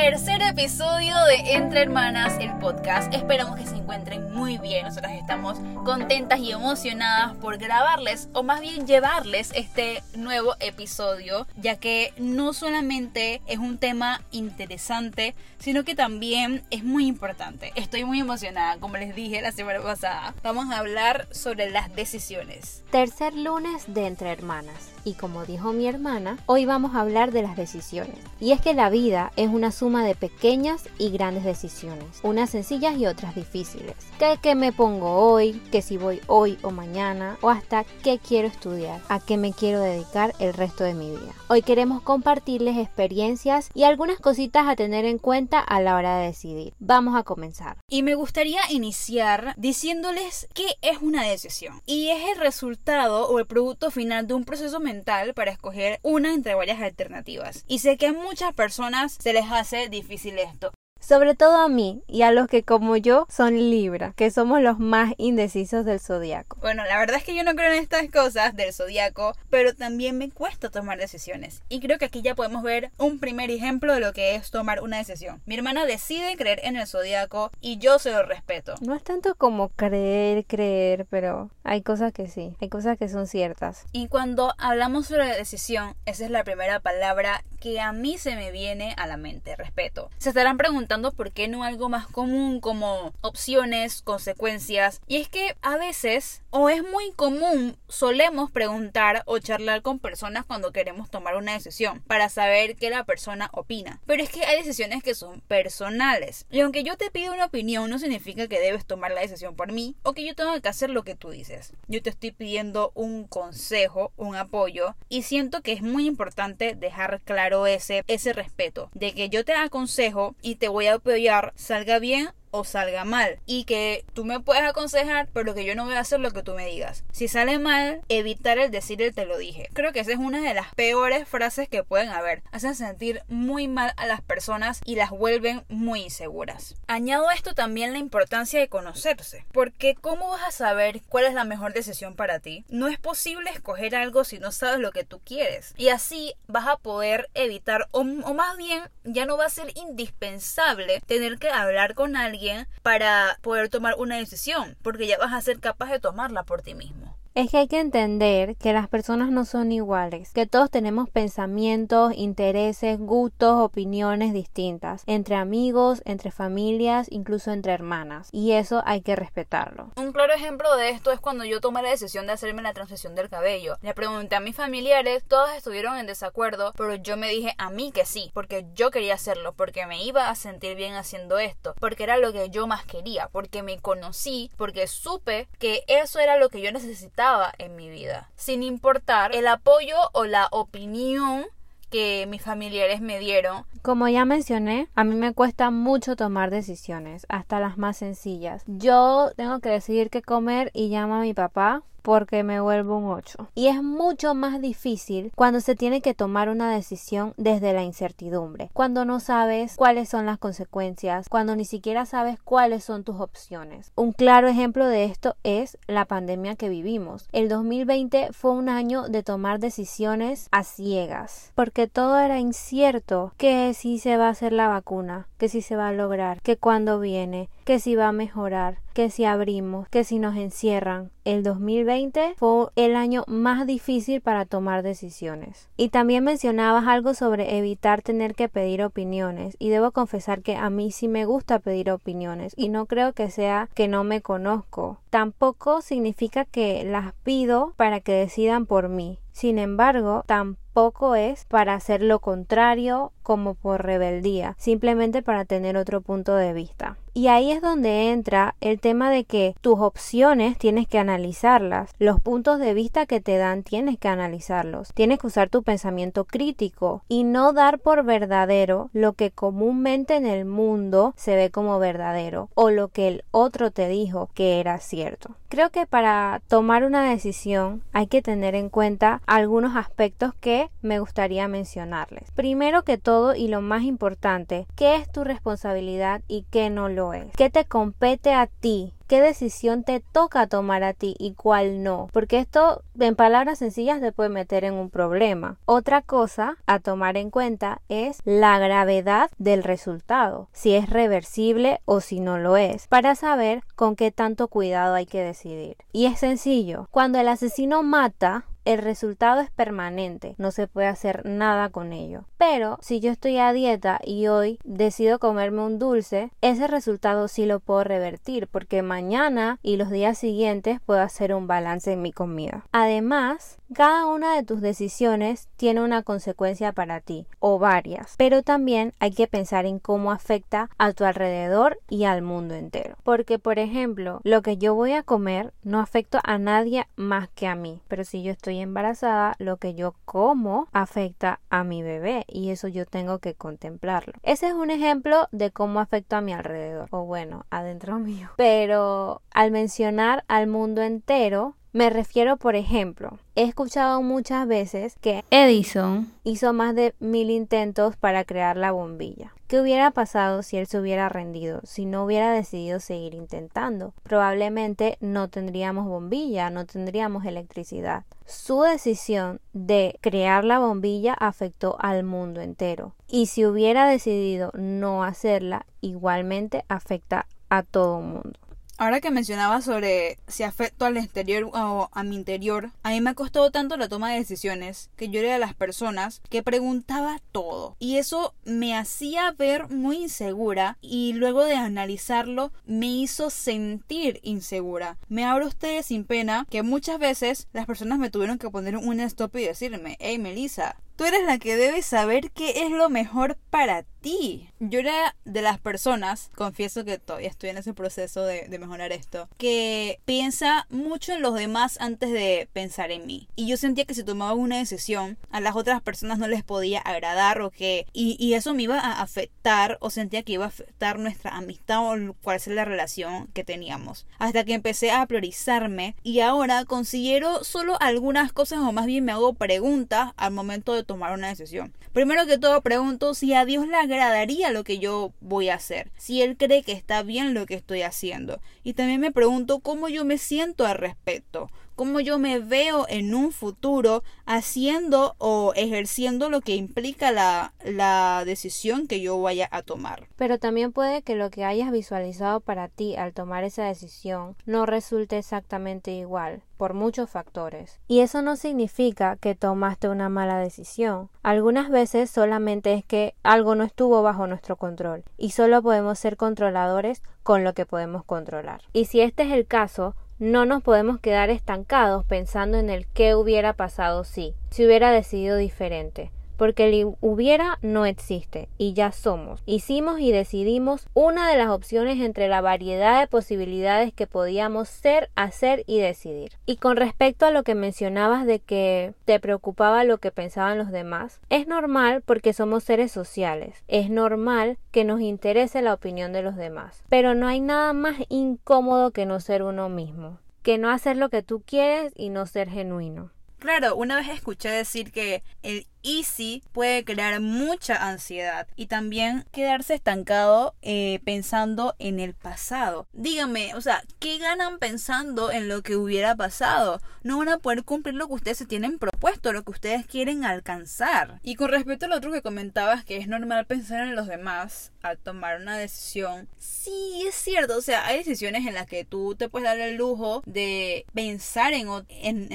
tercer episodio de Entre Hermanas, el podcast. Esperamos que se encuentren muy bien. Nosotras estamos contentas y emocionadas por grabarles, o más bien llevarles este nuevo episodio, ya que no solamente es un tema interesante, sino que también es muy importante. Estoy muy emocionada, como les dije la semana pasada. Vamos a hablar sobre las decisiones. Tercer lunes de Entre Hermanas. Y como dijo mi hermana, hoy vamos a hablar de las decisiones. Y es que la vida es una suma de pequeñas y grandes decisiones, unas sencillas y otras difíciles. ¿Qué, qué me pongo hoy? ¿Qué si voy hoy o mañana? ¿O hasta qué quiero estudiar? ¿A qué me quiero dedicar el resto de mi vida? Hoy queremos compartirles experiencias y algunas cositas a tener en cuenta a la hora de decidir. Vamos a comenzar. Y me gustaría iniciar diciéndoles qué es una decisión. Y es el resultado o el producto final de un proceso mental para escoger una entre varias alternativas. Y sé que a muchas personas se les hace difícil esto. Sobre todo a mí y a los que como yo son Libra, que somos los más indecisos del zodiaco. Bueno, la verdad es que yo no creo en estas cosas del zodiaco, pero también me cuesta tomar decisiones. Y creo que aquí ya podemos ver un primer ejemplo de lo que es tomar una decisión. Mi hermana decide creer en el zodiaco y yo se lo respeto. No es tanto como creer, creer, pero hay cosas que sí, hay cosas que son ciertas. Y cuando hablamos sobre decisión, esa es la primera palabra que a mí se me viene a la mente, respeto. Se estarán preguntando por qué no algo más común como opciones, consecuencias. Y es que a veces, o es muy común, solemos preguntar o charlar con personas cuando queremos tomar una decisión para saber qué la persona opina. Pero es que hay decisiones que son personales. Y aunque yo te pido una opinión, no significa que debes tomar la decisión por mí o que yo tenga que hacer lo que tú dices. Yo te estoy pidiendo un consejo, un apoyo y siento que es muy importante dejar claro ese, ese respeto de que yo te aconsejo y te voy a apoyar, salga bien o salga mal. Y que tú me puedes aconsejar pero que yo no voy a hacer lo que tú me digas. Si sale mal evitar el decir el te lo dije. Creo que esa es una de las peores frases que pueden haber. Hacen sentir muy mal a las personas y las vuelven muy inseguras. Añado a esto también la importancia de conocerse porque cómo vas a saber cuál es la mejor decisión para ti no es posible escoger algo si no sabes lo que tú quieres. Y así vas a poder evitar o, o más bien ya no va a ser indispensable tener que hablar con alguien para poder tomar una decisión, porque ya vas a ser capaz de tomarla por ti mismo. Es que hay que entender que las personas no son iguales, que todos tenemos pensamientos, intereses, gustos, opiniones distintas, entre amigos, entre familias, incluso entre hermanas, y eso hay que respetarlo. Un claro ejemplo de esto es cuando yo tomé la decisión de hacerme la transición del cabello. Le pregunté a mis familiares, todos estuvieron en desacuerdo, pero yo me dije a mí que sí, porque yo quería hacerlo, porque me iba a sentir bien haciendo esto, porque era lo que yo más quería, porque me conocí, porque supe que eso era lo que yo necesitaba en mi vida, sin importar el apoyo o la opinión que mis familiares me dieron. Como ya mencioné, a mí me cuesta mucho tomar decisiones, hasta las más sencillas. Yo tengo que decidir qué comer y llamo a mi papá porque me vuelvo un 8. Y es mucho más difícil cuando se tiene que tomar una decisión desde la incertidumbre, cuando no sabes cuáles son las consecuencias, cuando ni siquiera sabes cuáles son tus opciones. Un claro ejemplo de esto es la pandemia que vivimos. El 2020 fue un año de tomar decisiones a ciegas, porque todo era incierto, que si se va a hacer la vacuna, que si se va a lograr, que cuándo viene, que si va a mejorar, que si abrimos, que si nos encierran. El 2020 fue el año más difícil para tomar decisiones. Y también mencionabas algo sobre evitar tener que pedir opiniones y debo confesar que a mí sí me gusta pedir opiniones y no creo que sea que no me conozco. Tampoco significa que las pido para que decidan por mí. Sin embargo, tampoco es para hacer lo contrario como por rebeldía, simplemente para tener otro punto de vista. Y ahí es donde entra el tema de que tus opciones tienes que analizarlas, los puntos de vista que te dan tienes que analizarlos, tienes que usar tu pensamiento crítico y no dar por verdadero lo que comúnmente en el mundo se ve como verdadero o lo que el otro te dijo que era cierto. Creo que para tomar una decisión hay que tener en cuenta algunos aspectos que me gustaría mencionarles. Primero que todo y lo más importante, ¿qué es tu responsabilidad y qué no lo es. ¿Qué te compete a ti? qué decisión te toca tomar a ti y cuál no, porque esto en palabras sencillas te puede meter en un problema. Otra cosa a tomar en cuenta es la gravedad del resultado, si es reversible o si no lo es, para saber con qué tanto cuidado hay que decidir. Y es sencillo, cuando el asesino mata, el resultado es permanente, no se puede hacer nada con ello. Pero si yo estoy a dieta y hoy decido comerme un dulce, ese resultado sí lo puedo revertir porque mañana y los días siguientes puedo hacer un balance en mi comida. Además, cada una de tus decisiones tiene una consecuencia para ti o varias, pero también hay que pensar en cómo afecta a tu alrededor y al mundo entero. Porque, por ejemplo, lo que yo voy a comer no afecta a nadie más que a mí, pero si yo estoy embarazada, lo que yo como afecta a mi bebé y eso yo tengo que contemplarlo. Ese es un ejemplo de cómo afecta a mi alrededor o bueno, adentro mío. Pero al mencionar al mundo entero, me refiero, por ejemplo, he escuchado muchas veces que Edison hizo más de mil intentos para crear la bombilla. ¿Qué hubiera pasado si él se hubiera rendido, si no hubiera decidido seguir intentando? Probablemente no tendríamos bombilla, no tendríamos electricidad. Su decisión de crear la bombilla afectó al mundo entero. Y si hubiera decidido no hacerla, igualmente afecta a todo el mundo. Ahora que mencionaba sobre si afecto al exterior o a mi interior, a mí me ha costado tanto la toma de decisiones que yo era de las personas que preguntaba todo. Y eso me hacía ver muy insegura y luego de analizarlo me hizo sentir insegura. Me abro ustedes sin pena que muchas veces las personas me tuvieron que poner un stop y decirme, hey Melissa, tú eres la que debes saber qué es lo mejor para ti yo era de las personas, confieso que todavía estoy en ese proceso de, mejorar esto, que piensa mucho en los demás antes de pensar en mí. Y yo sentía que si tomaba una decisión, a las otras personas no les podía agradar o que... Y, eso me iba a afectar o sentía que iba a afectar nuestra amistad o cuál es la relación que teníamos. Hasta que empecé a priorizarme y ahora considero solo algunas cosas o más bien me hago preguntas al momento de tomar una decisión. Primero que todo pregunto si a Dios le agradaría lo que yo voy a hacer, si Él cree que está bien lo que estoy haciendo. Y también me pregunto cómo yo me siento al respecto, cómo yo me veo en un futuro haciendo o ejerciendo lo que implica la, la decisión que yo vaya a tomar. Pero también puede que lo que hayas visualizado para ti al tomar esa decisión no resulte exactamente igual por muchos factores. Y eso no significa que tomaste una mala decisión. Algunas veces solamente es que algo no estuvo bajo nuestro control y solo podemos ser controladores con lo que podemos controlar. Y si este es el caso, no nos podemos quedar estancados pensando en el qué hubiera pasado si, si hubiera decidido diferente porque el hubiera no existe y ya somos. Hicimos y decidimos una de las opciones entre la variedad de posibilidades que podíamos ser, hacer y decidir. Y con respecto a lo que mencionabas de que te preocupaba lo que pensaban los demás, es normal porque somos seres sociales. Es normal que nos interese la opinión de los demás. Pero no hay nada más incómodo que no ser uno mismo, que no hacer lo que tú quieres y no ser genuino. Claro, una vez escuché decir que el easy puede crear mucha ansiedad y también quedarse estancado eh, pensando en el pasado. Dígame, o sea, ¿qué ganan pensando en lo que hubiera pasado? No van a poder cumplir lo que ustedes se tienen propuesto, lo que ustedes quieren alcanzar. Y con respecto a lo otro que comentabas, que es normal pensar en los demás al tomar una decisión, sí es cierto, o sea, hay decisiones en las que tú te puedes dar el lujo de pensar en,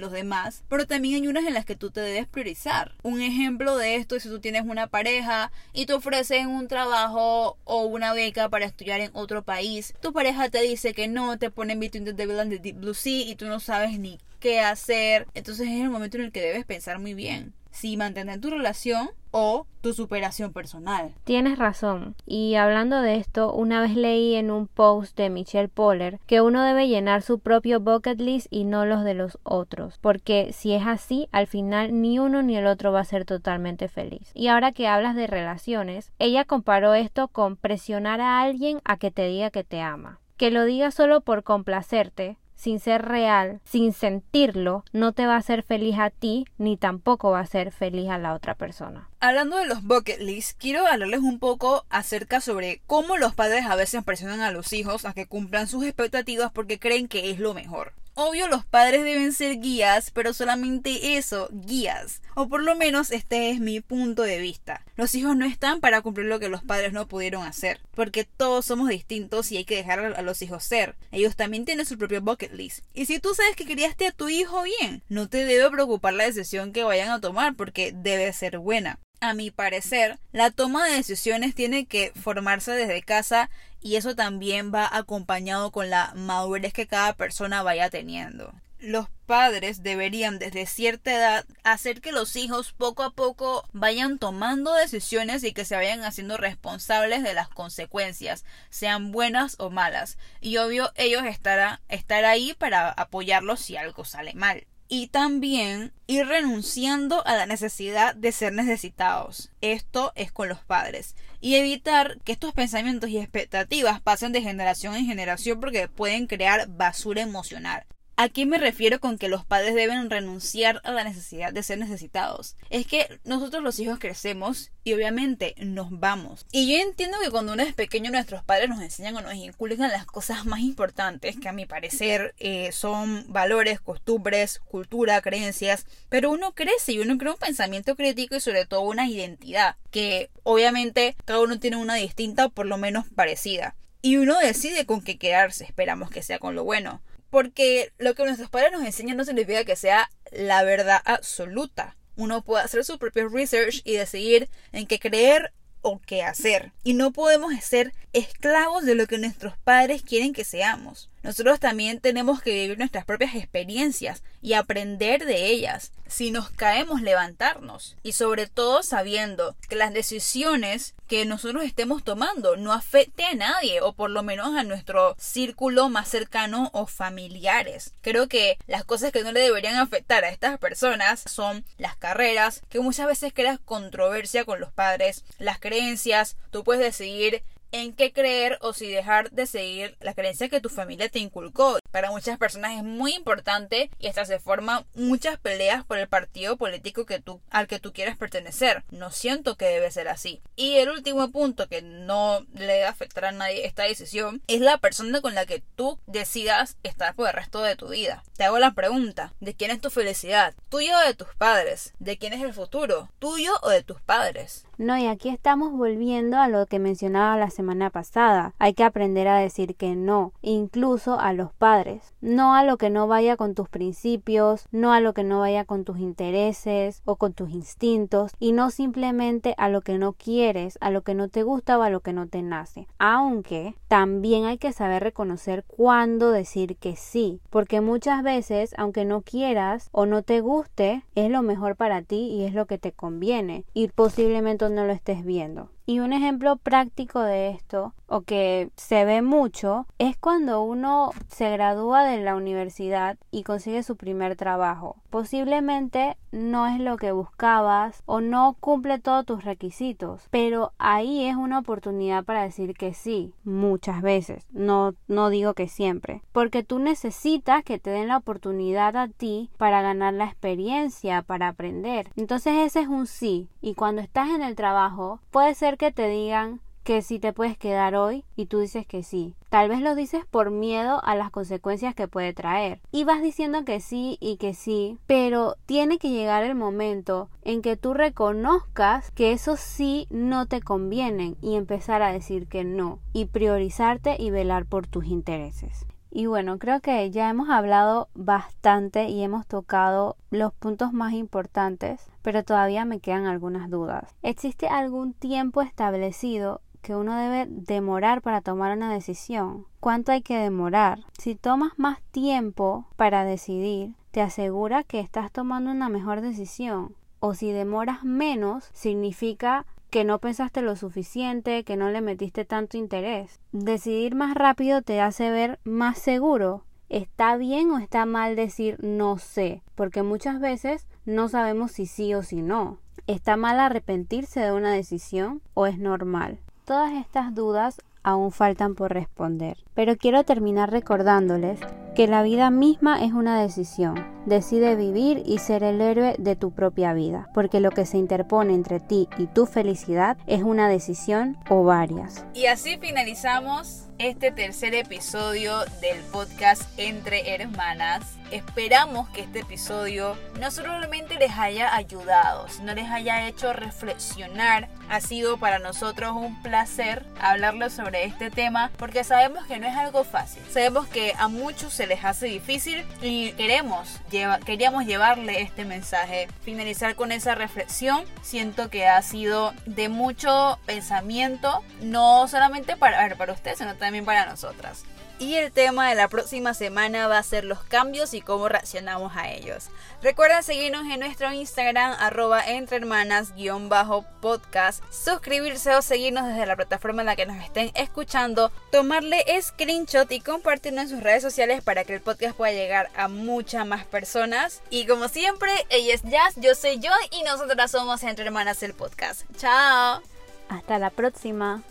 los demás, pero también hay unas en las que tú te debes priorizar. Ejemplo de esto es si tú tienes una pareja y te ofrecen un trabajo o una beca para estudiar en otro país. Tu pareja te dice que no, te ponen Between the Devil and the Deep Blue Sea y tú no sabes ni qué hacer. Entonces es el momento en el que debes pensar muy bien si mantener tu relación o tu superación personal. Tienes razón. Y hablando de esto, una vez leí en un post de Michelle Poller que uno debe llenar su propio bucket list y no los de los otros, porque si es así, al final ni uno ni el otro va a ser totalmente feliz. Y ahora que hablas de relaciones, ella comparó esto con presionar a alguien a que te diga que te ama. Que lo diga solo por complacerte sin ser real, sin sentirlo, no te va a hacer feliz a ti ni tampoco va a ser feliz a la otra persona. Hablando de los bucket lists, quiero hablarles un poco acerca sobre cómo los padres a veces presionan a los hijos a que cumplan sus expectativas porque creen que es lo mejor. Obvio los padres deben ser guías, pero solamente eso, guías. O por lo menos este es mi punto de vista. Los hijos no están para cumplir lo que los padres no pudieron hacer, porque todos somos distintos y hay que dejar a los hijos ser. Ellos también tienen su propio bucket list. Y si tú sabes que criaste a tu hijo bien, no te debe preocupar la decisión que vayan a tomar porque debe ser buena. A mi parecer, la toma de decisiones tiene que formarse desde casa y eso también va acompañado con la madurez que cada persona vaya teniendo. Los padres deberían desde cierta edad hacer que los hijos poco a poco vayan tomando decisiones y que se vayan haciendo responsables de las consecuencias, sean buenas o malas. Y obvio ellos estarán estar ahí para apoyarlos si algo sale mal y también ir renunciando a la necesidad de ser necesitados. Esto es con los padres. Y evitar que estos pensamientos y expectativas pasen de generación en generación porque pueden crear basura emocional. ¿A qué me refiero con que los padres deben renunciar a la necesidad de ser necesitados? Es que nosotros los hijos crecemos y obviamente nos vamos. Y yo entiendo que cuando uno es pequeño nuestros padres nos enseñan o nos inculcan las cosas más importantes que a mi parecer eh, son valores, costumbres, cultura, creencias, pero uno crece y uno crea un pensamiento crítico y sobre todo una identidad que obviamente cada uno tiene una distinta o por lo menos parecida. Y uno decide con qué quedarse, esperamos que sea con lo bueno porque lo que nuestros padres nos enseñan no significa que sea la verdad absoluta. Uno puede hacer su propio research y decidir en qué creer o qué hacer. Y no podemos ser esclavos de lo que nuestros padres quieren que seamos. Nosotros también tenemos que vivir nuestras propias experiencias y aprender de ellas. Si nos caemos, levantarnos. Y sobre todo sabiendo que las decisiones que nosotros estemos tomando no afecte a nadie o por lo menos a nuestro círculo más cercano o familiares. Creo que las cosas que no le deberían afectar a estas personas son las carreras, que muchas veces creas controversia con los padres, las creencias, tú puedes decidir en qué creer o si dejar de seguir la creencia que tu familia te inculcó. Para muchas personas es muy importante y hasta se forman muchas peleas por el partido político que tú, al que tú quieres pertenecer. No siento que debe ser así. Y el último punto que no le debe afectar a nadie esta decisión es la persona con la que tú decidas estar por el resto de tu vida. Te hago la pregunta, ¿de quién es tu felicidad? ¿Tuyo o de tus padres? ¿De quién es el futuro? ¿Tuyo o de tus padres? No, y aquí estamos volviendo a lo que mencionaba la semana pasada. Hay que aprender a decir que no, incluso a los padres. No a lo que no vaya con tus principios, no a lo que no vaya con tus intereses o con tus instintos, y no simplemente a lo que no quieres, a lo que no te gusta o a lo que no te nace. Aunque también hay que saber reconocer cuándo decir que sí, porque muchas veces, aunque no quieras o no te guste, es lo mejor para ti y es lo que te conviene. Y posiblemente no lo estés viendo. Y un ejemplo práctico de esto, o que se ve mucho, es cuando uno se gradúa de la universidad y consigue su primer trabajo. Posiblemente no es lo que buscabas o no cumple todos tus requisitos, pero ahí es una oportunidad para decir que sí, muchas veces, no, no digo que siempre, porque tú necesitas que te den la oportunidad a ti para ganar la experiencia, para aprender. Entonces ese es un sí, y cuando estás en el trabajo, puede ser que te digan que si te puedes quedar hoy y tú dices que sí. Tal vez lo dices por miedo a las consecuencias que puede traer. Y vas diciendo que sí y que sí, pero tiene que llegar el momento en que tú reconozcas que esos sí no te convienen y empezar a decir que no y priorizarte y velar por tus intereses. Y bueno, creo que ya hemos hablado bastante y hemos tocado los puntos más importantes, pero todavía me quedan algunas dudas. ¿Existe algún tiempo establecido que uno debe demorar para tomar una decisión? ¿Cuánto hay que demorar? Si tomas más tiempo para decidir, te asegura que estás tomando una mejor decisión. O si demoras menos, significa que no pensaste lo suficiente, que no le metiste tanto interés. Decidir más rápido te hace ver más seguro. ¿Está bien o está mal decir no sé? Porque muchas veces no sabemos si sí o si no. ¿Está mal arrepentirse de una decisión o es normal? Todas estas dudas aún faltan por responder. Pero quiero terminar recordándoles que la vida misma es una decisión. Decide vivir y ser el héroe de tu propia vida, porque lo que se interpone entre ti y tu felicidad es una decisión o varias. Y así finalizamos este tercer episodio del podcast Entre Hermanas. Esperamos que este episodio no solamente les haya ayudado, sino les haya hecho reflexionar. Ha sido para nosotros un placer hablarles sobre este tema porque sabemos que no es algo fácil. Sabemos que a muchos se les hace difícil y queremos queríamos llevarle este mensaje. Finalizar con esa reflexión. Siento que ha sido de mucho pensamiento, no solamente para, para usted, sino también para nosotras. Y el tema de la próxima semana va a ser los cambios y cómo reaccionamos a ellos. Recuerda seguirnos en nuestro Instagram arroba entre hermanas-podcast, suscribirse o seguirnos desde la plataforma en la que nos estén escuchando, tomarle screenshot y compartirlo en sus redes sociales para que el podcast pueda llegar a muchas más personas. Y como siempre, ella es Jazz, yo soy yo y nosotras somos Entre Hermanas el podcast. Chao. Hasta la próxima.